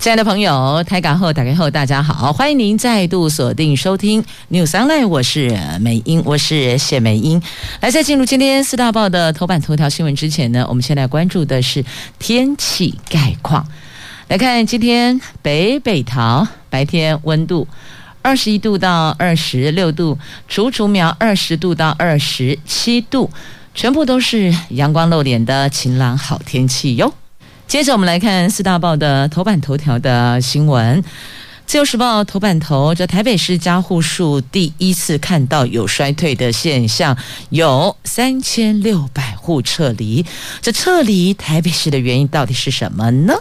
亲爱的朋友，台港后打开后，大家好，欢迎您再度锁定收听 News Online，我是美英，我是谢美英。来，在进入今天四大报的头版头条新闻之前呢，我们先来关注的是天气概况。来看今天北北桃白天温度二十一度到二十六度，竹竹苗二十度到二十七度，全部都是阳光露脸的晴朗好天气哟。接着我们来看四大报的头版头条的新闻。自由时报头版头，这台北市家户数第一次看到有衰退的现象，有三千六百户撤离。这撤离台北市的原因到底是什么呢？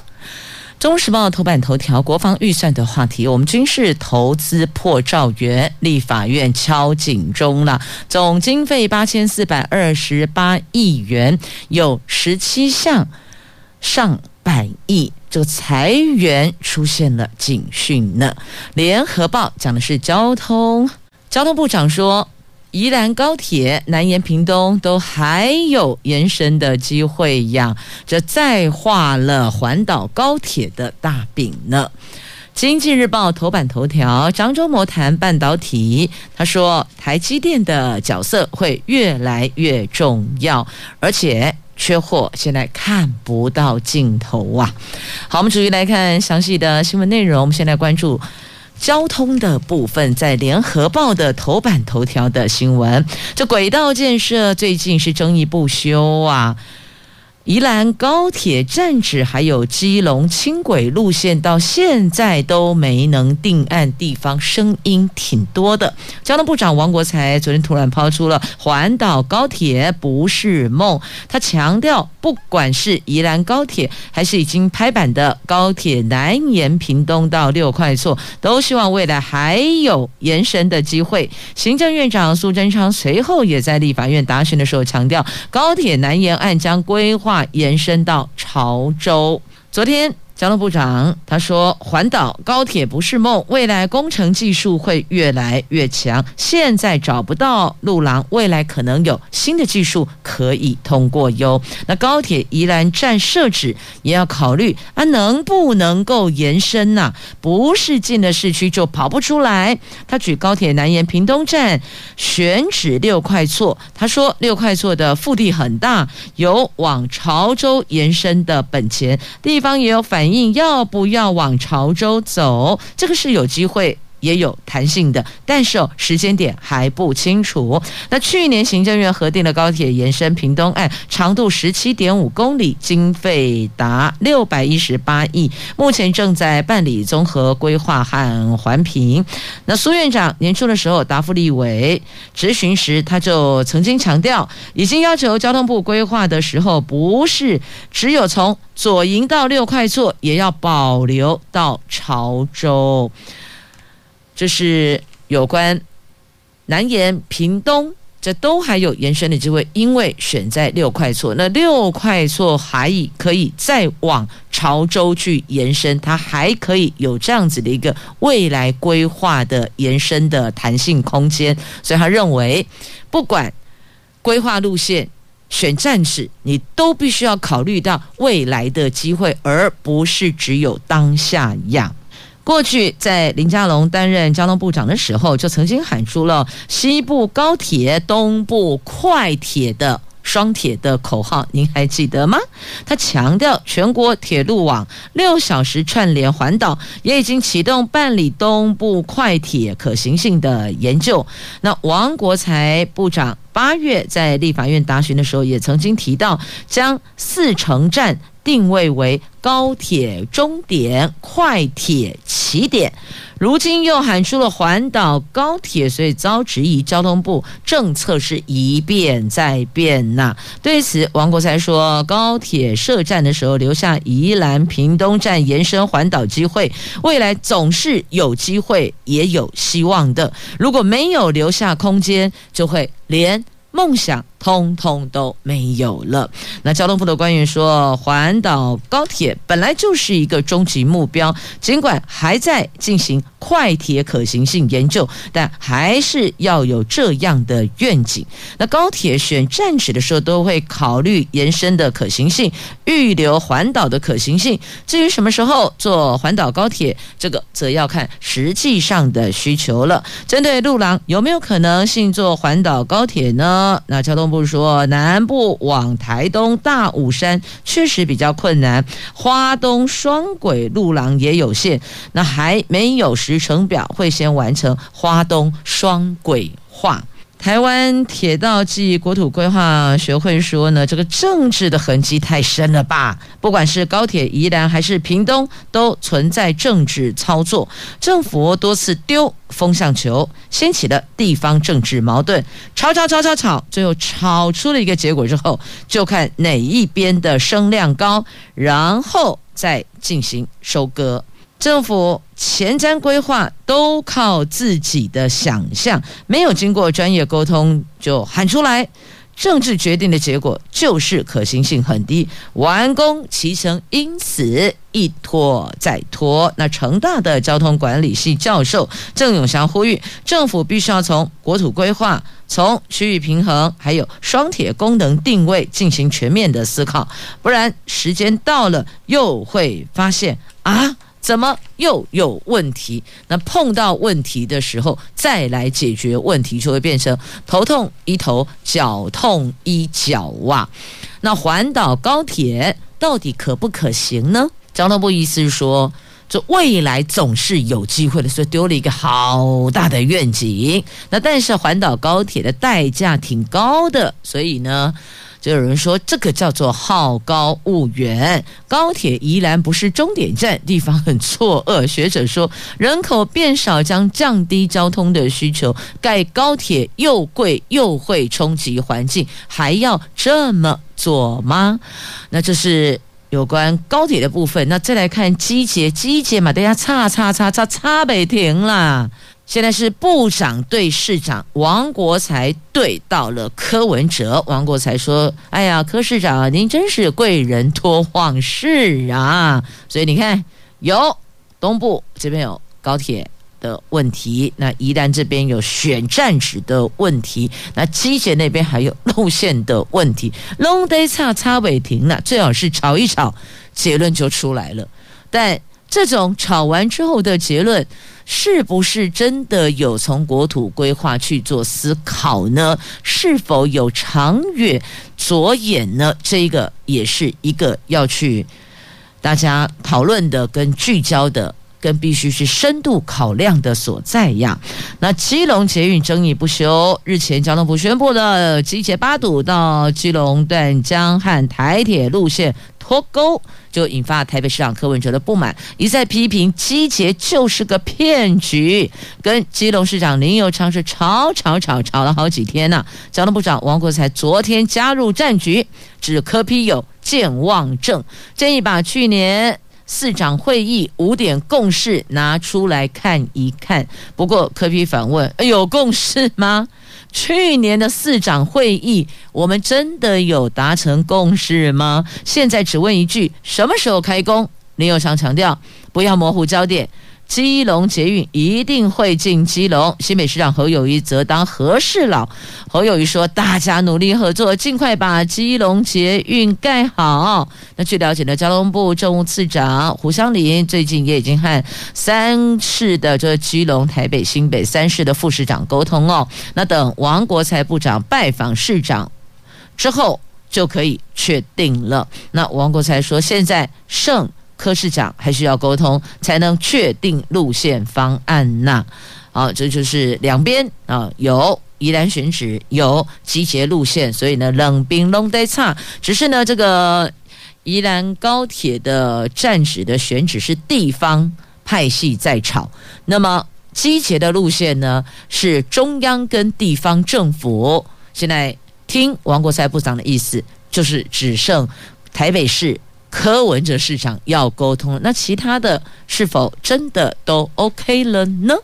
中时报头版头条，国防预算的话题，我们军事投资破兆元，立法院敲警钟了，总经费八千四百二十八亿元，有十七项。上百亿，这个裁员出现了警讯呢。联合报讲的是交通，交通部长说，宜兰高铁、南延屏东都还有延伸的机会呀，这再画了环岛高铁的大饼呢。经济日报头版头条，张忠谋谈半导体，他说台积电的角色会越来越重要，而且。缺货，现在看不到尽头啊！好，我们逐一来看详细的新闻内容。我们先来关注交通的部分，在联合报的头版头条的新闻，这轨道建设最近是争议不休啊。宜兰高铁站址还有基隆轻轨路线到现在都没能定案，地方声音挺多的。交通部长王国材昨天突然抛出了环岛高铁不是梦，他强调，不管是宜兰高铁还是已经拍板的高铁南延屏东到六块厝，都希望未来还有延伸的机会。行政院长苏贞昌随后也在立法院答询的时候强调，高铁南延案将规划。延伸到潮州。昨天。交通部长他说：“环岛高铁不是梦，未来工程技术会越来越强。现在找不到路廊，未来可能有新的技术可以通过哟。那高铁宜兰站设置也要考虑啊，能不能够延伸呐、不是进了市区就跑不出来。他举高铁南延屏东站选址六块厝，他说六块厝的腹地很大，有往潮州延伸的本钱，地方也有反。”要不要往潮州走？这个是有机会。也有弹性的，但是哦，时间点还不清楚。那去年行政院核定的高铁延伸屏东案，长度十七点五公里，经费达六百一十八亿，目前正在办理综合规划和环评。那苏院长年初的时候答复立委质询时，他就曾经强调，已经要求交通部规划的时候，不是只有从左营到六块厝，也要保留到潮州。这是有关南延、屏东，这都还有延伸的机会，因为选在六块厝，那六块厝还可以再往潮州去延伸，它还可以有这样子的一个未来规划的延伸的弹性空间，所以他认为，不管规划路线、选站址，你都必须要考虑到未来的机会，而不是只有当下样。过去在林佳龙担任交通部长的时候，就曾经喊出了西部高铁、东部快铁的双铁的口号，您还记得吗？他强调全国铁路网六小时串联环岛，也已经启动办理东部快铁可行性的研究。那王国材部长八月在立法院答询的时候，也曾经提到将四城站。定位为高铁终点、快铁起点，如今又喊出了环岛高铁，所以遭质疑交通部政策是一变再变呐。对此，王国才说，高铁设站的时候留下宜兰屏东站延伸环岛机会，未来总是有机会也有希望的。如果没有留下空间，就会连梦想通通都没有了。那交通部的官员说，环岛高铁本来就是一个终极目标，尽管还在进行快铁可行性研究，但还是要有这样的愿景。那高铁选站址的时候，都会考虑延伸的可行性、预留环岛的可行性。至于什么时候做环岛高铁，这个则要看实际上的需求了。针对陆郎有没有可能性做环岛高铁呢？那交通。不说南部往台东大武山确实比较困难，花东双轨路廊也有限，那还没有时程表，会先完成花东双轨化。台湾铁道暨国土规划学会说呢，这个政治的痕迹太深了吧？不管是高铁宜兰还是屏东，都存在政治操作，政府多次丢风向球，掀起了地方政治矛盾，吵吵吵吵吵，最后吵出了一个结果之后，就看哪一边的声量高，然后再进行收割。政府前瞻规划都靠自己的想象，没有经过专业沟通就喊出来，政治决定的结果就是可行性很低，完工期程因此一拖再拖。那成大的交通管理系教授郑永祥呼吁，政府必须要从国土规划、从区域平衡，还有双铁功能定位进行全面的思考，不然时间到了又会发现啊。怎么又有问题？那碰到问题的时候再来解决问题，就会变成头痛医头，脚痛医脚啊。那环岛高铁到底可不可行呢？交通部意思是说，这未来总是有机会的，所以丢了一个好大的愿景。那但是环岛高铁的代价挺高的，所以呢。就有人说，这个叫做好高骛远，高铁宜兰不是终点站，地方很错愕。学者说，人口变少将降低交通的需求，盖高铁又贵又会冲击环境，还要这么做吗？那这是有关高铁的部分。那再来看机捷，机捷嘛，大家叉叉叉叉叉北停啦。现在是部长对市长，王国材对到了柯文哲。王国材说：“哎呀，柯市长，您真是贵人多忘事啊！所以你看，有东部这边有高铁的问题，那宜兰这边有选站址的问题，那机捷那边还有路线的问题，拢得吵吵未停了，最好是吵一吵，结论就出来了。但这种吵完之后的结论。”是不是真的有从国土规划去做思考呢？是否有长远着眼呢？这个也是一个要去大家讨论的、跟聚焦的、跟必须是深度考量的所在呀。那基隆捷运争议不休，日前交通部宣布了机捷八堵到基隆段江汉台铁路线脱钩。就引发台北市长柯文哲的不满，一再批评机捷就是个骗局，跟基隆市长林右昌是吵吵吵吵了好几天呢、交通部长王国材昨天加入战局，指柯批有健忘症，建议把去年市长会议五点共识拿出来看一看。不过柯比反问：有共识吗？去年的市长会议，我们真的有达成共识吗？现在只问一句：什么时候开工？林右昌强调，不要模糊焦点。基隆捷运一定会进基隆。新北市长侯友谊则当和事佬。侯友谊说：“大家努力合作，尽快把基隆捷运盖好。”那据了解呢，交通部政务次长胡湘林最近也已经和三市的这基隆、台北、新北三市的副市长沟通哦。那等王国材部长拜访市长之后，就可以确定了。那王国材说：“现在剩。”柯市长还需要沟通，才能确定路线方案呐。好，这就是两边啊，有宜兰选址，有集结路线，所以呢，冷冰拢得差。只是呢，这个宜兰高铁的站址的选址是地方派系在吵，那么集结的路线呢，是中央跟地方政府。现在听王国材部长的意思，就是只剩台北市。柯文哲市长要沟通，那其他的是否真的都 OK 了呢？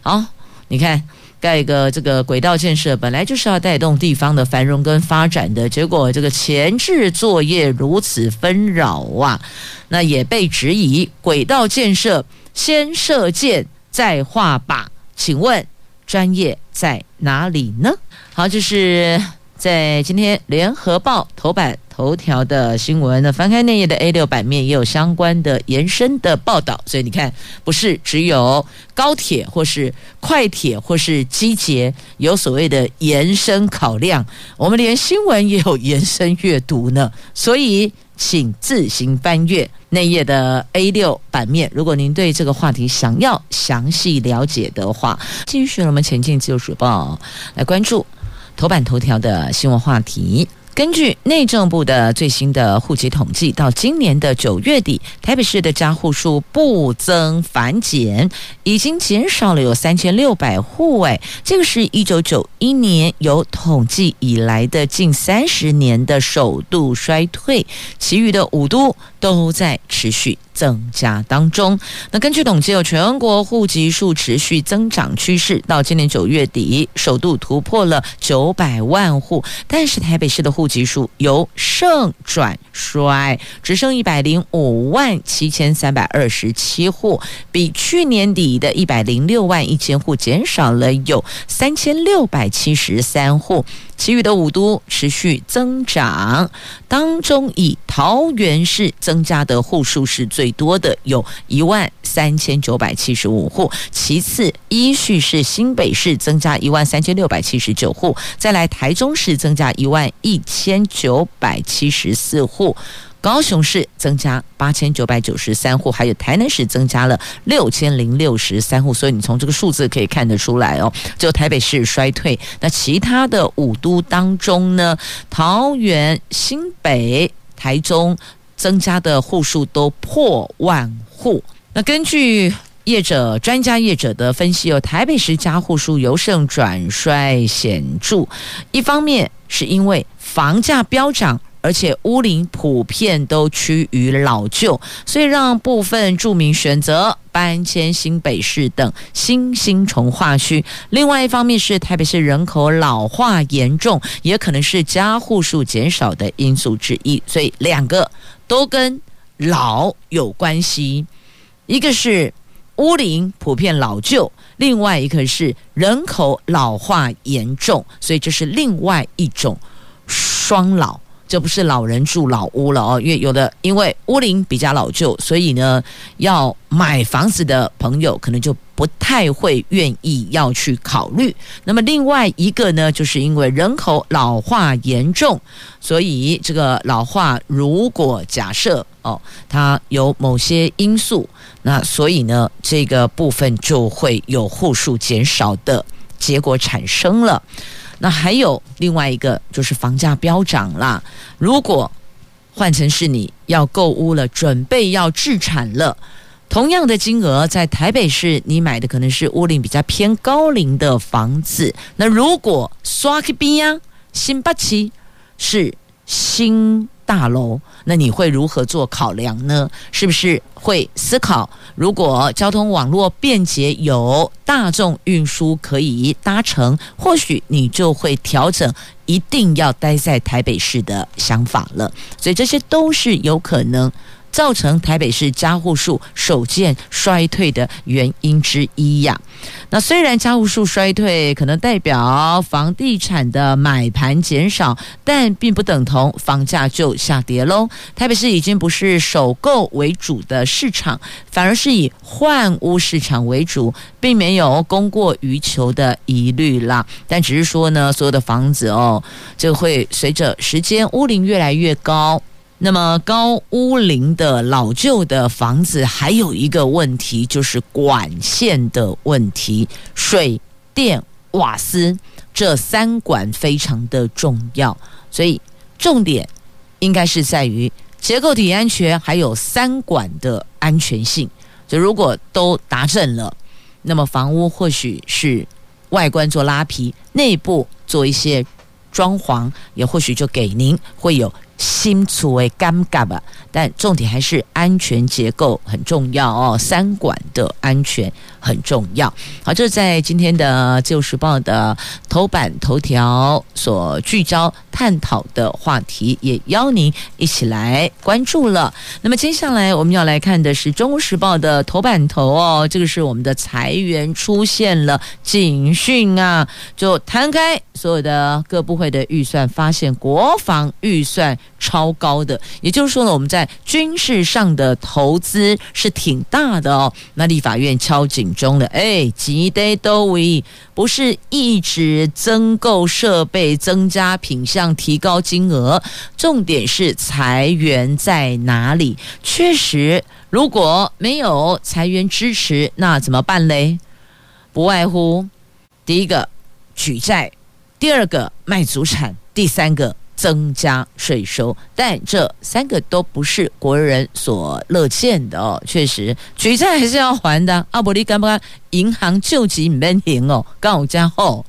好，你看盖一个这个轨道建设，本来就是要带动地方的繁荣跟发展的，结果这个前置作业如此纷扰啊，那也被质疑轨道建设先射箭再画靶，请问专业在哪里呢？好，这是在今天联合报头版。头条的新闻，那翻开内页的 A 六版面也有相关的延伸的报道，所以你看，不是只有高铁或是快铁或是机捷有所谓的延伸考量，我们连新闻也有延伸阅读呢。所以，请自行翻阅内页的 A 六版面。如果您对这个话题想要详细了解的话，继续我们前进自由时报来关注头版头条的新闻话题。根据内政部的最新的户籍统计，到今年的九月底，台北市的家户数不增反减，已经减少了有三千六百户。哎，这个是一九九一年有统计以来的近三十年的首度衰退，其余的五都都在持续增加当中。那根据统计，有全国户籍数持续增长趋势，到今年九月底，首度突破了九百万户。但是台北市的户籍数由盛转衰，只剩一百零五万七千三百二十七户，比去年底的一百零六万一千户减少了有三千六百七十三户。其余的五都持续增长，当中以桃园市增加的户数是最多的，有一万三千九百七十五户。其次依序是新北市增加一万三千六百七十九户，再来台中市增加一万一千九百七十四户。高雄市增加八千九百九十三户，还有台南市增加了六千零六十三户，所以你从这个数字可以看得出来哦，就台北市衰退，那其他的五都当中呢，桃园、新北、台中增加的户数都破万户。那根据业者、专家业者的分析，哦台北市加户数由盛转衰显著，一方面是因为房价飙涨。而且屋龄普遍都趋于老旧，所以让部分住民选择搬迁新北市等新兴重划区。另外一方面是台北市人口老化严重，也可能是家户数减少的因素之一。所以两个都跟老有关系，一个是屋龄普遍老旧，另外一个是人口老化严重，所以这是另外一种双老。这不是老人住老屋了哦，因为有的因为屋龄比较老旧，所以呢，要买房子的朋友可能就不太会愿意要去考虑。那么另外一个呢，就是因为人口老化严重，所以这个老化如果假设哦，它有某些因素，那所以呢，这个部分就会有户数减少的结果产生了。那还有另外一个，就是房价飙涨啦。如果换成是你要购屋了，准备要置产了，同样的金额在台北市，你买的可能是屋龄比较偏高龄的房子。那如果刷去边啊，新八期是新大楼，那你会如何做考量呢？是不是会思考，如果交通网络便捷，有大众运输可以搭乘，或许你就会调整一定要待在台北市的想法了。所以这些都是有可能。造成台北市家户数首见衰退的原因之一呀。那虽然家户数衰退可能代表房地产的买盘减少，但并不等同房价就下跌喽。台北市已经不是首购为主的市场，反而是以换屋市场为主，并没有供过于求的疑虑啦。但只是说呢，所有的房子哦，就会随着时间屋龄越来越高。那么高屋龄的老旧的房子，还有一个问题就是管线的问题，水电瓦斯这三管非常的重要，所以重点应该是在于结构体安全，还有三管的安全性。就如果都达阵了，那么房屋或许是外观做拉皮，内部做一些装潢，也或许就给您会有心处为尴尬吧，但重点还是安全结构很重要哦，三管的安全很重要。好，这在今天的《自由时报》的头版头条所聚焦探讨的话题，也邀您一起来关注了。那么接下来我们要来看的是《中国时报》的头版头哦，这个是我们的裁员出现了警讯啊，就摊开所有的各部会的预算，发现国防预算。超高的，也就是说呢，我们在军事上的投资是挺大的哦。那立法院敲警钟了，哎，几得都为不是一直增购设备、增加品项、提高金额，重点是裁员在哪里？确实，如果没有裁员支持，那怎么办嘞？不外乎第一个举债，第二个卖祖产，第三个。增加税收，但这三个都不是国人所乐见的哦。确实，举债还是要还的。阿伯利干不干？银行救急你们停哦。刚好加后，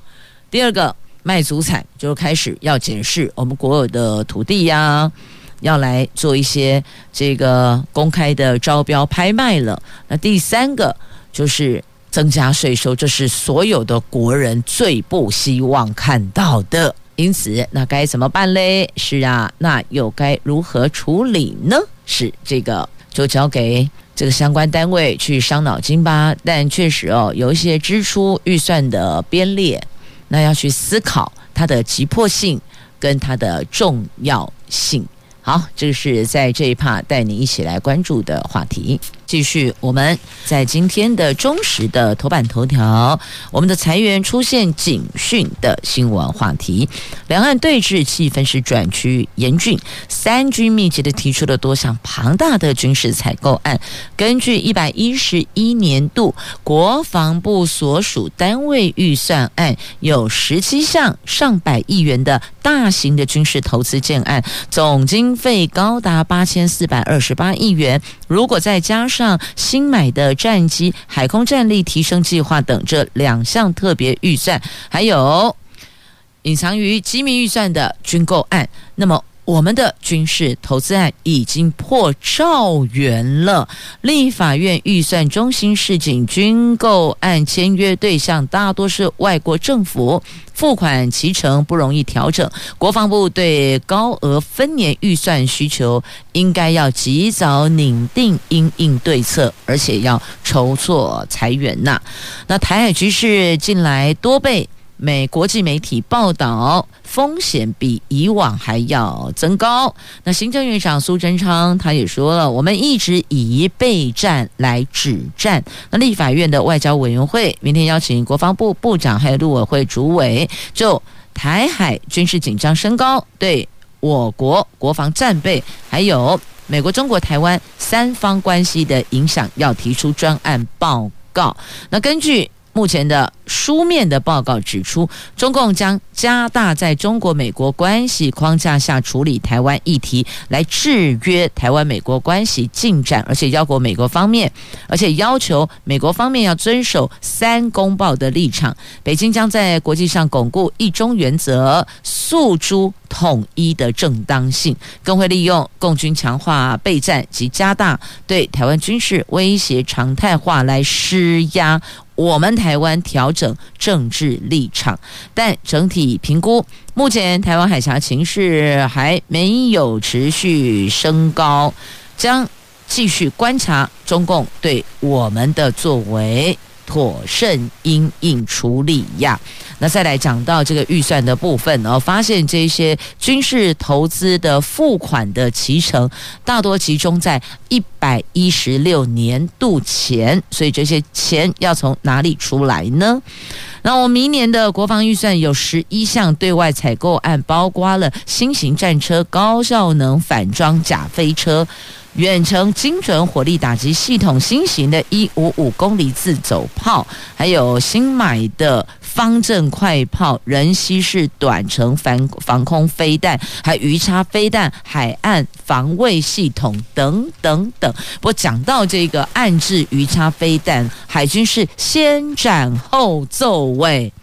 第二个卖祖产就开始要检视我们国有的土地呀、要来做一些这个公开的招标拍卖了。那第三个就是增加税收，这是所有的国人最不希望看到的。因此，那该怎么办嘞？是啊，那又该如何处理呢？是这个，就交给这个相关单位去伤脑筋吧。但确实哦，有一些支出预算的编列，那要去思考它的急迫性跟它的重要性。好，这是在这一趴带你一起来关注的话题。继续，我们在今天的中时的头版头条，我们的裁员出现警讯的新闻话题。两岸对峙气氛是转趋严峻，三军密集的提出了多项庞大的军事采购案。根据一百一十一年度国防部所属单位预算案，有十七项上百亿元的大型的军事投资建案，总经费高达八千四百二十八亿元。如果再加上新买的战机、海空战力提升计划等这两项特别预算，还有隐藏于机密预算的军购案，那么。我们的军事投资案已经破兆元了。立法院预算中心市警，军购案签约对象大多是外国政府，付款其成不容易调整。国防部对高额分年预算需求，应该要及早拟定因应对策，而且要筹措财源呐。那台海局势近来多被。美国际媒体报道，风险比以往还要增高。那行政院长苏贞昌他也说了，我们一直以备战来止战。那立法院的外交委员会明天邀请国防部部长还有陆委会主委，就台海军事紧张升高，对我国国防战备，还有美国、中国、台湾三方关系的影响，要提出专案报告。那根据。目前的书面的报告指出，中共将加大在中国美国关系框架下处理台湾议题，来制约台湾美国关系进展，而且要求美国方面，而且要求美国方面要遵守三公报的立场。北京将在国际上巩固一中原则，诉诸统一的正当性，更会利用共军强化备战及加大对台湾军事威胁常态化来施压。我们台湾调整政治立场，但整体评估，目前台湾海峡情势还没有持续升高，将继续观察中共对我们的作为。妥善因应处理呀。那再来讲到这个预算的部分哦，发现这些军事投资的付款的期程大多集中在一百一十六年度前，所以这些钱要从哪里出来呢？那我明年的国防预算有十一项对外采购案，包括了新型战车、高效能反装甲飞车。远程精准火力打击系统、新型的一五五公里自走炮，还有新买的方阵快炮、人西式短程防防空飞弹，还鱼叉飞弹、海岸防卫系统等等等。我讲到这个暗制鱼叉飞弹，海军是先斩后奏，喂，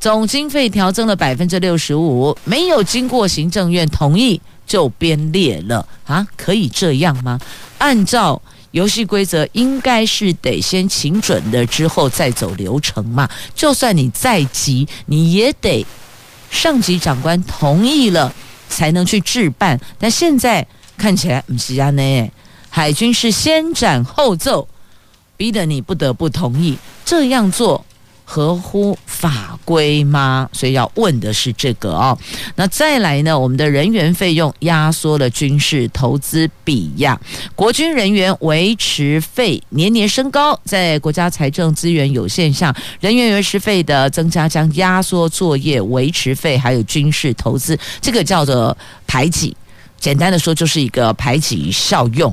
总经费调增了百分之六十五，没有经过行政院同意。就编列了啊？可以这样吗？按照游戏规则，应该是得先请准了之后再走流程嘛。就算你再急，你也得上级长官同意了才能去置办。但现在看起来不是这样呢，海军是先斩后奏，逼得你不得不同意这样做。合乎法规吗？所以要问的是这个哦。那再来呢？我们的人员费用压缩了军事投资比呀，国军人员维持费年年升高，在国家财政资源有限下，人员维持费的增加将压缩作业维持费，还有军事投资，这个叫做排挤。简单的说，就是一个排挤效用。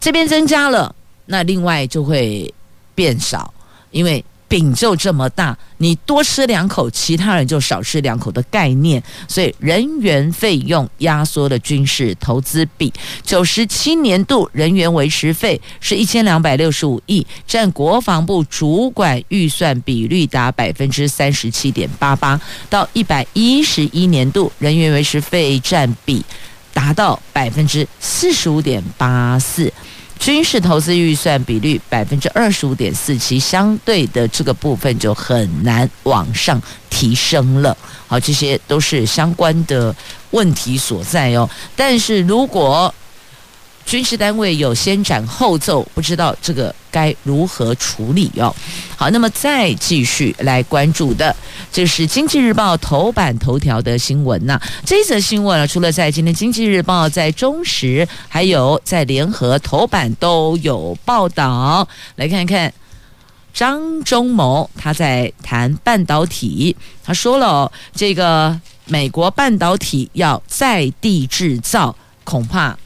这边增加了，那另外就会变少，因为。饼就这么大，你多吃两口，其他人就少吃两口的概念。所以人员费用压缩了军事投资比。九十七年度人员维持费是一千两百六十五亿，占国防部主管预算比率达百分之三十七点八八。到一百一十一年度，人员维持费占比达到百分之四十五点八四。军事投资预算比率百分之二十五点四七，相对的这个部分就很难往上提升了。好，这些都是相关的问题所在哦。但是如果军事单位有先斩后奏，不知道这个该如何处理哦。好，那么再继续来关注的，就是《经济日报》头版头条的新闻呐。这则新闻呢，除了在今天《经济日报》在中时，还有在联合头版都有报道。来看看张忠谋他在谈半导体，他说了哦，这个美国半导体要在地制造，恐怕。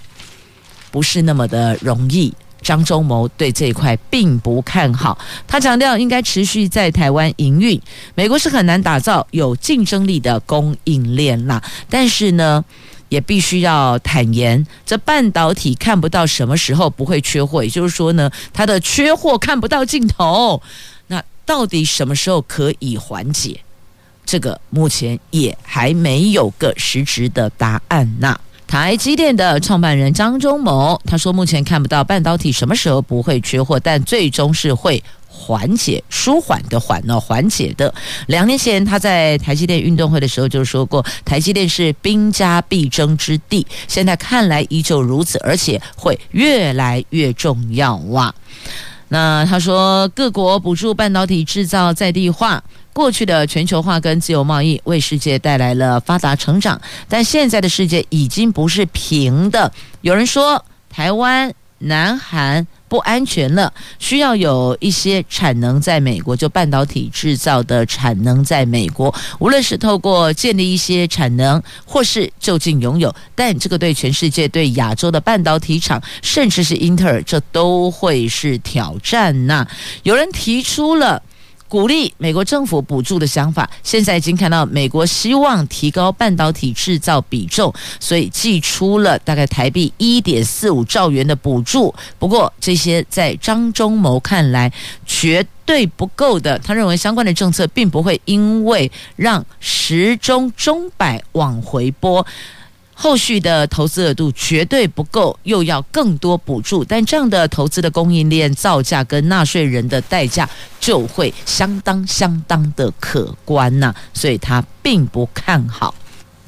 不是那么的容易，张忠谋对这一块并不看好。他强调应该持续在台湾营运。美国是很难打造有竞争力的供应链啦，但是呢，也必须要坦言，这半导体看不到什么时候不会缺货，也就是说呢，它的缺货看不到尽头。那到底什么时候可以缓解？这个目前也还没有个实质的答案呐。台积电的创办人张忠谋他说：“目前看不到半导体什么时候不会缺货，但最终是会缓解、舒缓的缓呢，缓解的。两年前他在台积电运动会的时候就说过，台积电是兵家必争之地，现在看来依旧如此，而且会越来越重要哇。那他说，各国补助半导体制造在地化。”过去的全球化跟自由贸易为世界带来了发达成长，但现在的世界已经不是平的。有人说台湾、南韩不安全了，需要有一些产能在美国，就半导体制造的产能在美国，无论是透过建立一些产能，或是就近拥有，但这个对全世界、对亚洲的半导体厂，甚至是英特尔，这都会是挑战呐。有人提出了。鼓励美国政府补助的想法，现在已经看到美国希望提高半导体制造比重，所以寄出了大概台币一点四五兆元的补助。不过，这些在张忠谋看来绝对不够的。他认为相关的政策并不会因为让时钟钟摆往回拨。后续的投资额度绝对不够，又要更多补助，但这样的投资的供应链造价跟纳税人的代价就会相当相当的可观呐，所以他并不看好。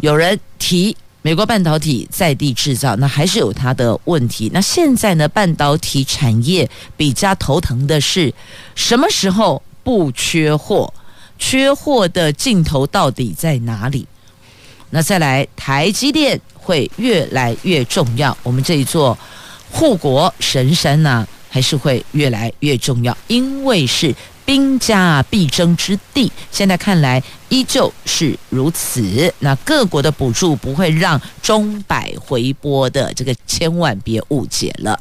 有人提美国半导体在地制造，那还是有它的问题。那现在呢，半导体产业比较头疼的是什么时候不缺货？缺货的尽头到底在哪里？那再来，台积电会越来越重要。我们这一座护国神山呢，还是会越来越重要，因为是兵家必争之地。现在看来依旧是如此。那各国的补助不会让钟摆回拨的，这个千万别误解了。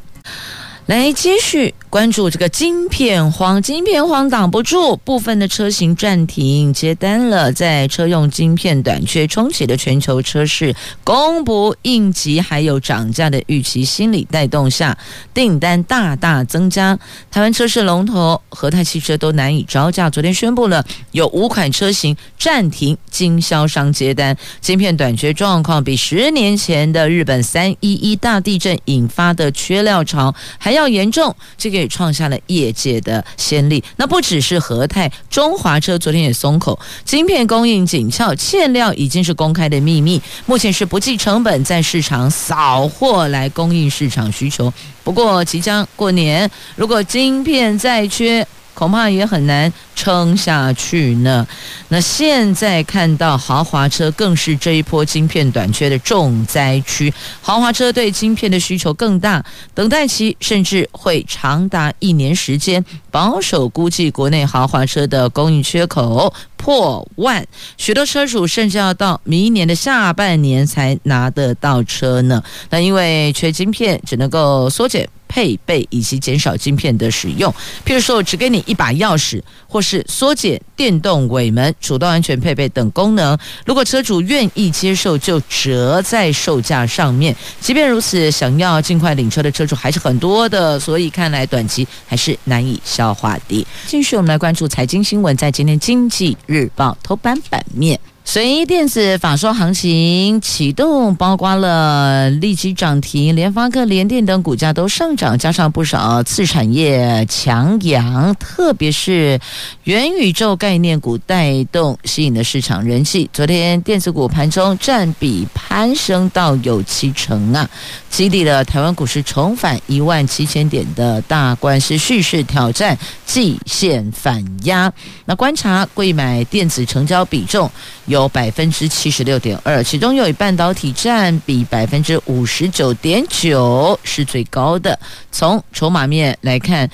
来继续关注这个晶片荒，晶片荒挡不住，部分的车型暂停接单了。在车用晶片短缺冲击的全球车市，供不应求还有涨价的预期心理带动下，订单大大增加。台湾车市龙头和泰汽车都难以招架，昨天宣布了有五款车型暂停经销商接单。晶片短缺状况比十年前的日本三一一大地震引发的缺料潮还。要较严重，这个也创下了业界的先例。那不只是和泰，中华车昨天也松口，晶片供应紧俏，欠料已经是公开的秘密。目前是不计成本在市场扫货来供应市场需求。不过即将过年，如果晶片再缺，恐怕也很难撑下去呢。那现在看到豪华车更是这一波晶片短缺的重灾区，豪华车对晶片的需求更大，等待期甚至会长达一年时间。保守估计，国内豪华车的供应缺口破万，许多车主甚至要到明年的下半年才拿得到车呢。那因为缺晶片，只能够缩减。配备以及减少晶片的使用，譬如说我只给你一把钥匙，或是缩减电动尾门、主动安全配备等功能。如果车主愿意接受，就折在售价上面。即便如此，想要尽快领车的车主还是很多的，所以看来短期还是难以消化的。继续，我们来关注财经新闻，在今天《经济日报》头版版面。随电子法说行情启动，包括了立即涨停，联发科、联电等股价都上涨，加上不少次产业强扬，特别是元宇宙概念股带动，吸引了市场人气。昨天电子股盘中占比攀升到有七成啊，激励了台湾股市重返一万七千点的大关，是蓄势挑战季线反压。那观察贵买电子成交比重有。百分之七十六点二，其中又以半导体占比百分之五十九点九是最高的。从筹码面来看，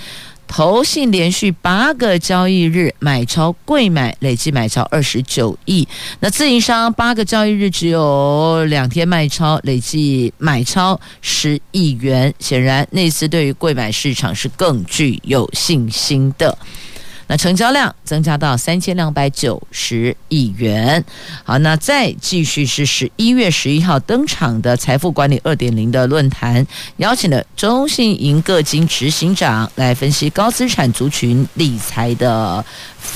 投信连续八个交易日买超贵买，累计买超二十九亿。那自营商八个交易日只有两天卖超，累计买超十亿元。显然，内资对于贵买市场是更具有信心的。那成交量增加到三千两百九十亿元。好，那再继续是十一月十一号登场的财富管理二点零的论坛，邀请了中信银个金执行长来分析高资产族群理财的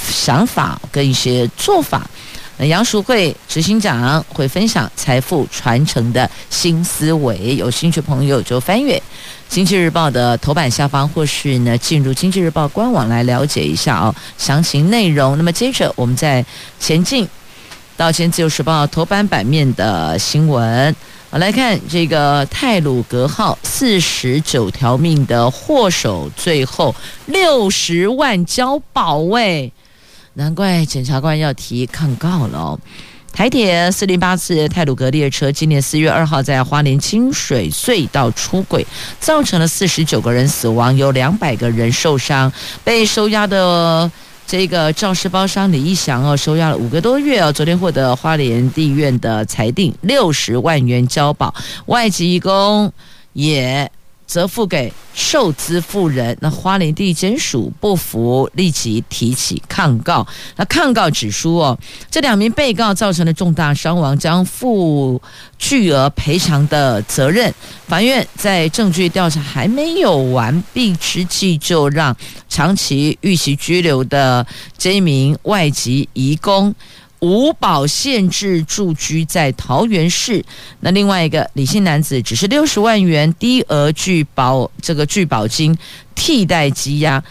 想法跟一些做法。那杨淑慧执行长会分享财富传承的新思维，有兴趣朋友就翻阅。《经济日报》的头版下方，或是呢进入《经济日报》官网来了解一下哦详情内容。那么接着我们再前进到《前自由时报》头版版面的新闻，我来看这个泰鲁格号四十九条命的祸首，最后六十万交保卫，难怪检察官要提抗告了哦。台铁四零八次泰鲁阁列车今年四月二号在花莲清水隧道出轨，造成了四十九个人死亡，有两百个人受伤。被收押的这个肇事包商李义祥哦，收押了五个多月哦，昨天获得花莲地院的裁定六十万元交保，外籍义工也。则付给受资妇人，那花莲地检署不服，立即提起抗告。那抗告指出哦，这两名被告造成的重大伤亡，将负巨额赔偿的责任。法院在证据调查还没有完毕之际，就让长期预期拘留的这一名外籍移工。无保限制住居在桃园市，那另外一个李姓男子只是六十万元低额拒保，这个拒保金替代羁押。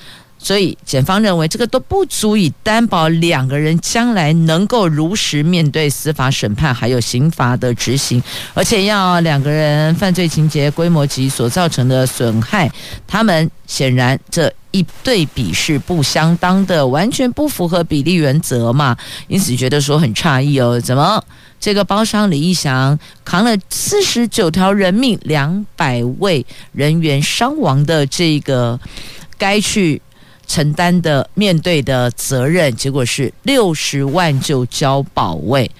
所以，检方认为这个都不足以担保两个人将来能够如实面对司法审判，还有刑罚的执行，而且要两个人犯罪情节规模及所造成的损害，他们显然这一对比是不相当的，完全不符合比例原则嘛。因此觉得说很诧异哦，怎么这个包商李义祥扛了四十九条人命、两百位人员伤亡的这个该去。承担的面对的责任，结果是六十万就交保卫，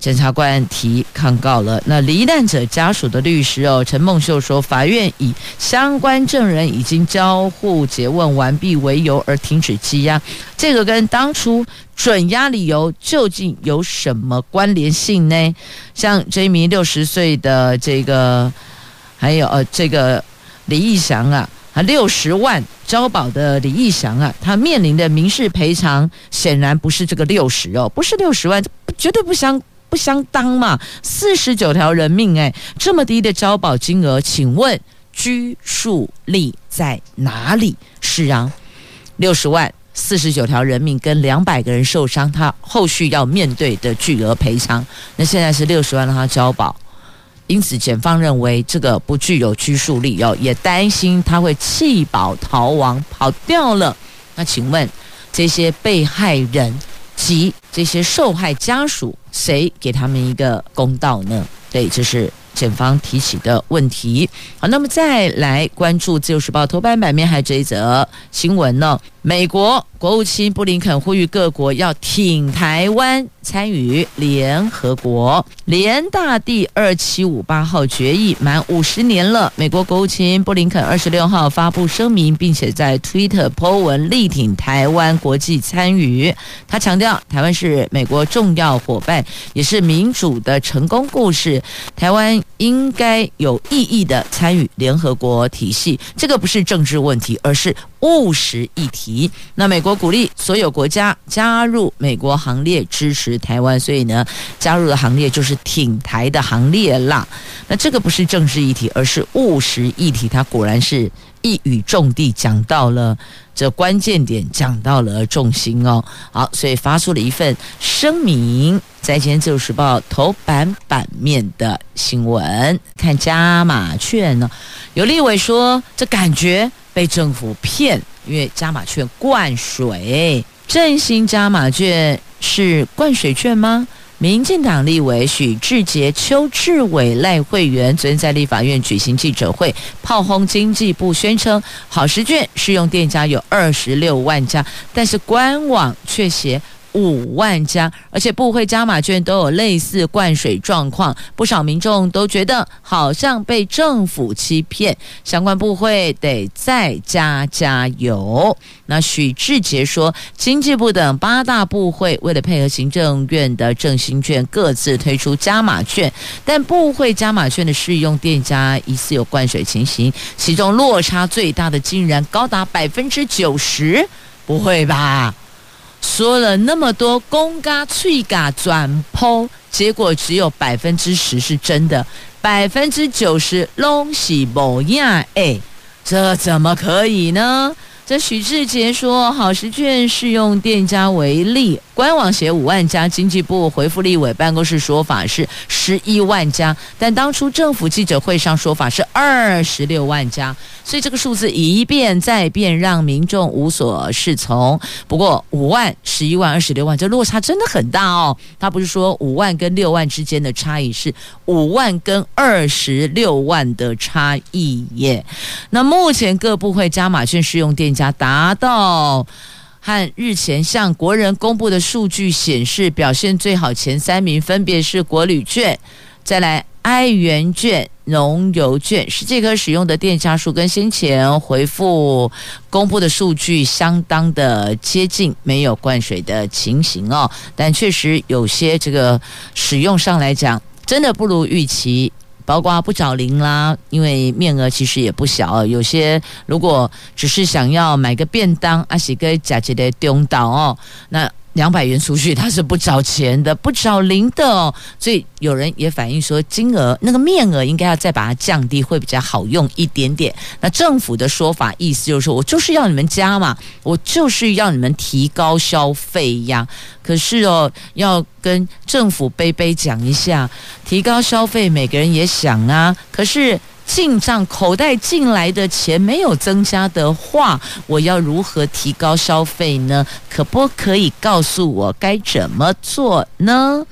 检察官提抗告了。那罹难者家属的律师哦，陈梦秀说，法院以相关证人已经交互詰问完毕为由而停止羁押，这个跟当初准押理由究竟有什么关联性呢？像这一名六十岁的这个，还有呃这个李义祥啊，啊六十万交保的李义祥啊，他面临的民事赔偿显然不是这个六十哦，不是六十万，绝对不相。不相当嘛，四十九条人命哎，这么低的交保金额，请问拘束力在哪里？是啊，六十万，四十九条人命跟两百个人受伤，他后续要面对的巨额赔偿，那现在是六十万让他交保，因此检方认为这个不具有拘束力哦，也担心他会弃保逃亡跑掉了。那请问这些被害人及这些受害家属？谁给他们一个公道呢？对，这是检方提起的问题。好，那么再来关注《自由时报》头版版面还有这一则新闻呢？美国。国务卿布林肯呼吁各国要挺台湾参与联合国联大第二七五八号决议满五十年了。美国国务卿布林肯二十六号发布声明，并且在推特 po 文力挺台湾国际参与。他强调，台湾是美国重要伙伴，也是民主的成功故事。台湾应该有意义的参与联合国体系。这个不是政治问题，而是务实议题。那美国。鼓励所有国家加入美国行列，支持台湾。所以呢，加入的行列就是挺台的行列啦。那这个不是政治议题，而是务实议题。它果然是一语中的，讲到了这关键点，讲到了重心哦。好，所以发出了一份声明，在今天《自由时报》头版版面的新闻，看加码券呢，有立委说这感觉被政府骗。因为加码券灌水，振兴加码券是灌水券吗？民进党立委许志杰、邱志伟、赖慧媛昨天在立法院举行记者会，炮轰经济部，宣称好时券适用店家有二十六万家，但是官网却写。五万家，而且部会加码券都有类似灌水状况，不少民众都觉得好像被政府欺骗，相关部会得再加加油。那许智杰说，经济部等八大部会为了配合行政院的振兴券，各自推出加码券，但部会加码券的适用店家疑似有灌水情形，其中落差最大的竟然高达百分之九十，不会吧？说了那么多公嘎脆嘎转剖，结果只有百分之十是真的，百分之九十拢是无影诶，这怎么可以呢？这许智杰说，好食券适用店家为例。官网写五万家，经济部回复立委办公室说法是十一万家，但当初政府记者会上说法是二十六万家，所以这个数字一变再变，让民众无所适从。不过五万、十一万、二十六万，这落差真的很大哦。他不是说五万跟六万之间的差异，是五万跟二十六万的差异耶。那目前各部会加码券适用店家达到。和日前向国人公布的数据显示，表现最好前三名分别是国旅券，再来爱元券、农游券。是这个使用的店家数跟先前回复公布的数据相当的接近，没有灌水的情形哦。但确实有些这个使用上来讲，真的不如预期。包括不找零啦，因为面额其实也不小。有些如果只是想要买个便当，阿喜哥假借的丢到哦，那。两百元出去，他是不找钱的，不找零的哦。所以有人也反映说，金额那个面额应该要再把它降低，会比较好用一点点。那政府的说法意思就是说，我就是要你们加嘛，我就是要你们提高消费呀。可是哦，要跟政府杯杯讲一下，提高消费，每个人也想啊。可是。进账口袋进来的钱没有增加的话，我要如何提高消费呢？可不可以告诉我该怎么做呢？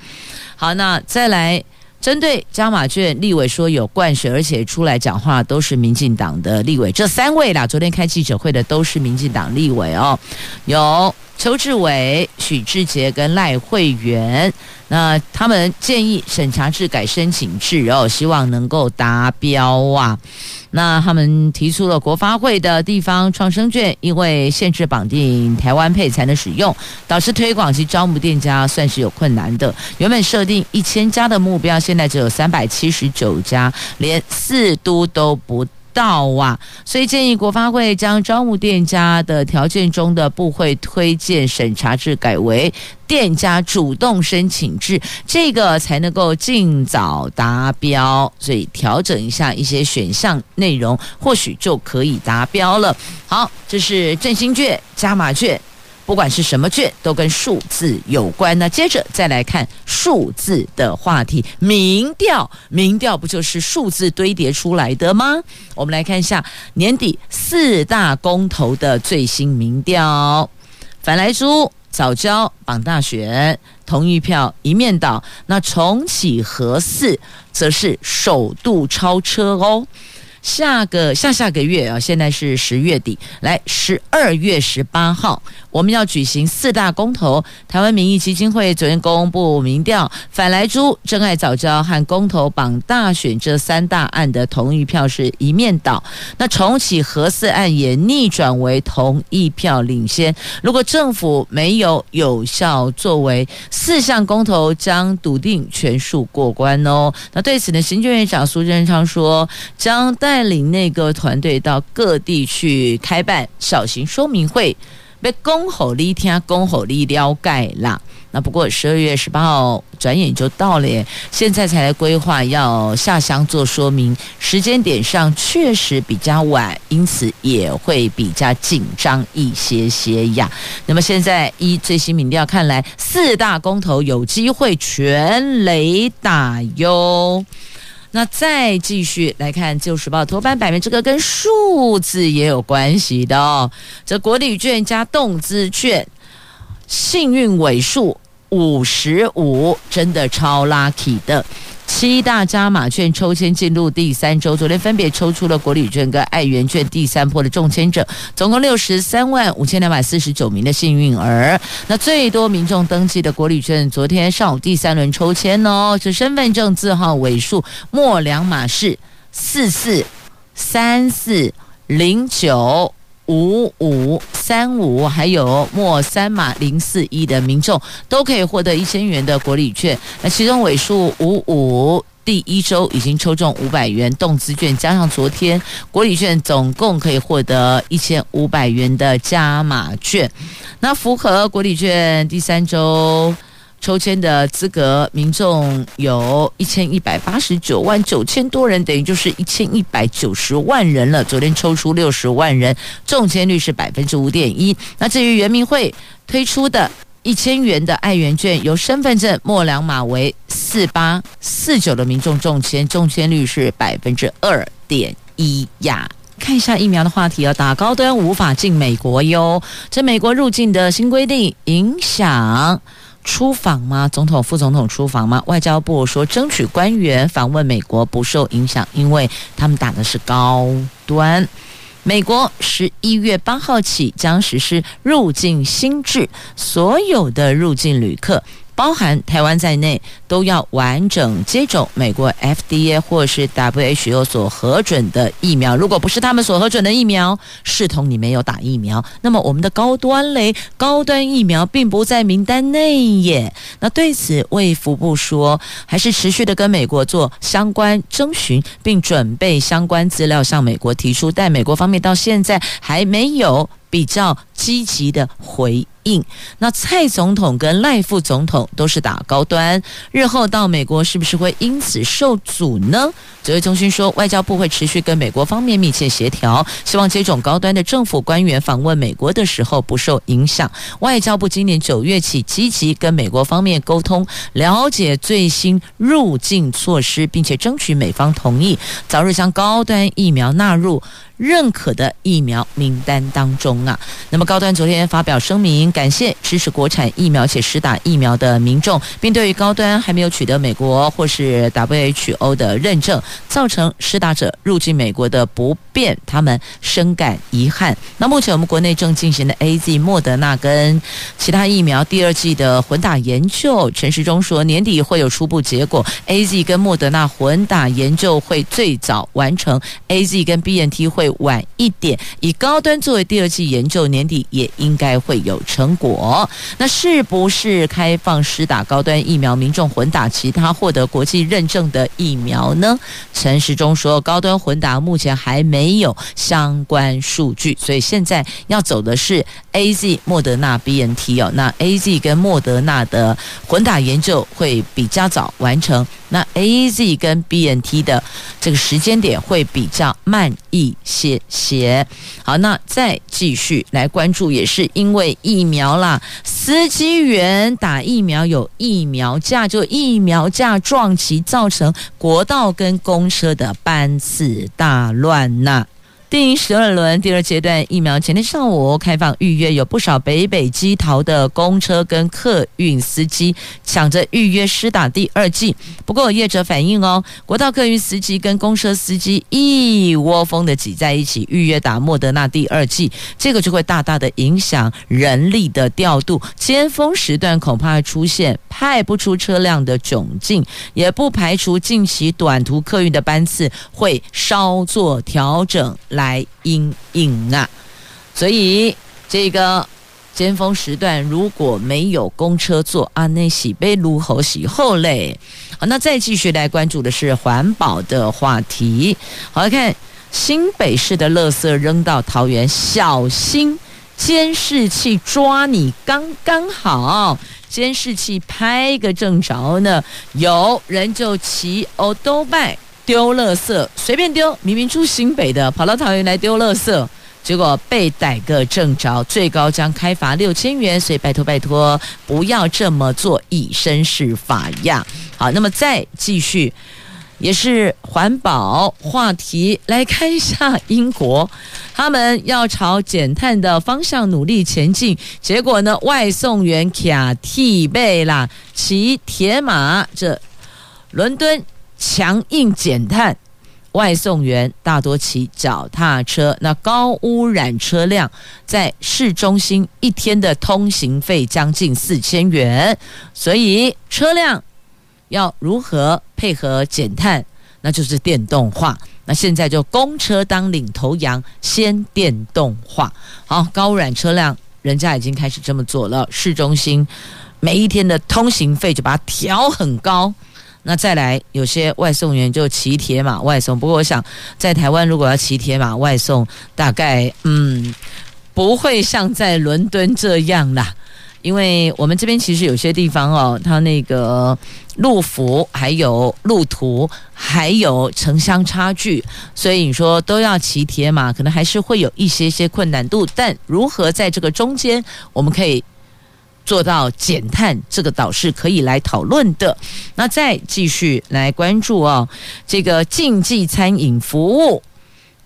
好，那再来针对加码券，立委说有灌水，而且出来讲话都是民进党的立委，这三位啦，昨天开记者会的都是民进党立委哦，有邱志伟、许志杰跟赖慧媛，那他们建议审查制改申请制哦，希望能够达标啊。那他们提出了国发会的地方创生券，因为限制绑定台湾配才能使用，导致推广及招募店家算是有困难的。原本设定一千家的目标，现在只有三百七十九家，连四都都不到啊，所以建议国发会将招募店家的条件中的部会推荐审查制改为店家主动申请制，这个才能够尽早达标。所以调整一下一些选项内容，或许就可以达标了。好，这是振兴券、加码券。不管是什么券，都跟数字有关。那接着再来看数字的话题，民调，民调不就是数字堆叠出来的吗？我们来看一下年底四大公投的最新民调，反来猪、早交、绑大选，同意票一面倒。那重启和四，则是首度超车哦。下个下下个月啊，现在是十月底，来十二月十八号，我们要举行四大公投。台湾民意基金会昨天公布民调，反莱猪、珍爱早教和公投榜大选这三大案的同意票是一面倒。那重启核四案也逆转为同意票领先。如果政府没有有效作为，四项公投将笃定全数过关哦。那对此呢，行政院长苏贞昌说，将带。带领那个团队到各地去开办小型说明会，被公吼力听，公吼力了解啦。那不过十二月十八号转眼就到了耶，现在才来规划要下乡做说明，时间点上确实比较晚，因此也会比较紧张一些些呀。那么现在依最新民调看来，四大公投有机会全雷打哟。那再继续来看《旧时报》头版版面，这个跟数字也有关系的哦。这国旅券加动资券，幸运尾数五十五，真的超 lucky 的。七大加码券抽签进入第三周，昨天分别抽出了国旅券跟爱媛券第三波的中签者，总共六十三万五千两百四十九名的幸运儿。那最多民众登记的国旅券，昨天上午第三轮抽签哦，是身份证字号尾数末两码是四四三四零九。五五三五，还有末三码零四一的民众都可以获得一千元的国礼券。那其中尾数五五第一周已经抽中五百元动资券，加上昨天国礼券，总共可以获得一千五百元的加码券。那符合国礼券第三周。抽签的资格民众有一千一百八十九万九千多人，等于就是一千一百九十万人了。昨天抽出六十万人，中签率是百分之五点一。那至于原民会推出的一千元的爱媛券，由身份证末两码为四八四九的民众中签，中签率是百分之二点一呀。看一下疫苗的话题啊，打高端无法进美国哟。这美国入境的新规定影响。出访吗？总统、副总统出访吗？外交部说，争取官员访问美国不受影响，因为他们打的是高端。美国十一月八号起将实施入境新制，所有的入境旅客。包含台湾在内，都要完整接种美国 FDA 或是 WHO 所核准的疫苗。如果不是他们所核准的疫苗，视同你没有打疫苗。那么我们的高端嘞，高端疫苗并不在名单内耶。那对此，卫福部说，还是持续的跟美国做相关征询，并准备相关资料向美国提出，但美国方面到现在还没有比较积极的回应。那蔡总统跟赖副总统都是打高端，日后到美国是不是会因此受阻呢？指挥中心说，外交部会持续跟美国方面密切协调，希望接种高端的政府官员访问美国的时候不受影响。外交部今年九月起积极跟美国方面沟通，了解最新入境措施，并且争取美方同意，早日将高端疫苗纳入认可的疫苗名单当中啊。那么高端昨天发表声明。感谢支持国产疫苗且施打疫苗的民众，并对于高端还没有取得美国或是 WHO 的认证，造成施打者入境美国的不便，他们深感遗憾。那目前我们国内正进行的 AZ、莫德纳跟其他疫苗第二季的混打研究，陈时中说年底会有初步结果，AZ 跟莫德纳混打研究会最早完成，AZ 跟 BNT 会晚一点，以高端作为第二季研究，年底也应该会有成果。那是不是开放施打高端疫苗，民众混打其他获得国际认证的疫苗呢？陈时中说，高端混打目前还没有相关数据，所以现在要走的是 AZ、莫德纳、BNT 哦。那 AZ 跟莫德纳的混打研究会比较早完成。那 A Z 跟 B N T 的这个时间点会比较慢一些些。好，那再继续来关注，也是因为疫苗苗啦，司机员打疫苗有疫苗假，就疫苗假撞击，造成国道跟公车的班次大乱呐。第十二轮第二阶段疫苗前天上午开放预约，有不少北北基桃的公车跟客运司机抢着预约施打第二剂。不过有业者反映哦，国道客运司机跟公车司机一窝蜂的挤在一起预约打莫德纳第二剂，这个就会大大的影响人力的调度，尖峰时段恐怕会出现派不出车辆的窘境，也不排除近期短途客运的班次会稍作调整。来因应啊，所以这个尖峰时段如果没有公车坐，啊，那喜被撸猴喜后嘞。好，那再继续来关注的是环保的话题。好，来看新北市的垃圾扔到桃园，小心监视器抓你刚刚好，监视器拍个正着呢，有人就骑欧都拜。丢垃圾随便丢，明明住新北的，跑到桃园来丢垃圾，结果被逮个正着，最高将开罚六千元。所以拜托拜托，不要这么做，以身试法呀。好，那么再继续，也是环保话题，来看一下英国，他们要朝减碳的方向努力前进，结果呢，外送员卡替贝啦，骑铁马这伦敦。强硬减碳，外送员大多骑脚踏车。那高污染车辆在市中心一天的通行费将近四千元，所以车辆要如何配合减碳？那就是电动化。那现在就公车当领头羊，先电动化。好，高污染车辆人家已经开始这么做了，市中心每一天的通行费就把它调很高。那再来，有些外送员就骑铁马外送。不过我想，在台湾如果要骑铁马外送，大概嗯不会像在伦敦这样啦，因为我们这边其实有些地方哦，它那个路幅还有路途还有城乡差距，所以你说都要骑铁马，可能还是会有一些些困难度。但如何在这个中间，我们可以。做到减碳，这个倒是可以来讨论的。那再继续来关注哦，这个竞技餐饮服务。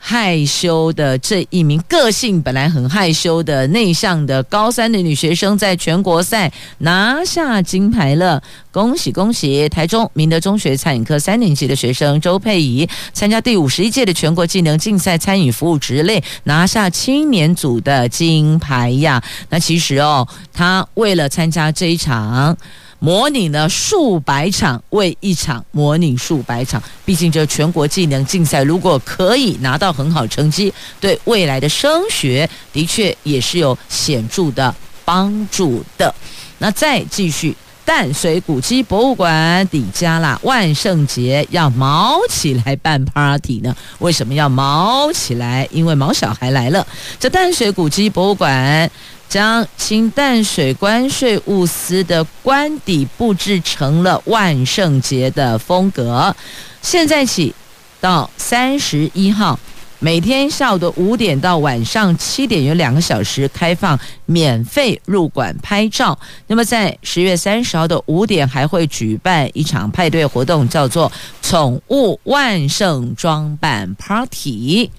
害羞的这一名个性本来很害羞的内向的高三的女学生，在全国赛拿下金牌了，恭喜恭喜！台中明德中学餐饮科三年级的学生周佩仪，参加第五十一届的全国技能竞赛餐饮服务职类，拿下青年组的金牌呀。那其实哦，她为了参加这一场。模拟了数百场，为一场模拟数百场。毕竟这全国技能竞赛，如果可以拿到很好成绩，对未来的升学的确也是有显著的帮助的。那再继续，淡水古迹博物馆底加啦，万圣节要毛起来办 party 呢？为什么要毛起来？因为毛小孩来了。这淡水古迹博物馆。将清淡水关税物司的官邸布置成了万圣节的风格。现在起到三十一号，每天下午的五点到晚上七点有两个小时开放免费入馆拍照。那么在十月三十号的五点还会举办一场派对活动，叫做“宠物万圣装扮 Party”。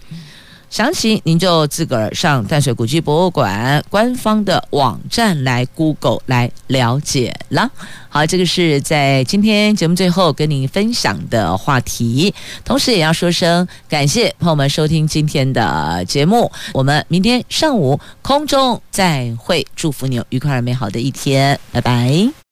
详情您就自个儿上淡水古迹博物馆官方的网站来 Google 来了解了。好，这个是在今天节目最后跟您分享的话题，同时也要说声感谢朋友们收听今天的节目。我们明天上午空中再会，祝福你有愉快而美好的一天，拜拜。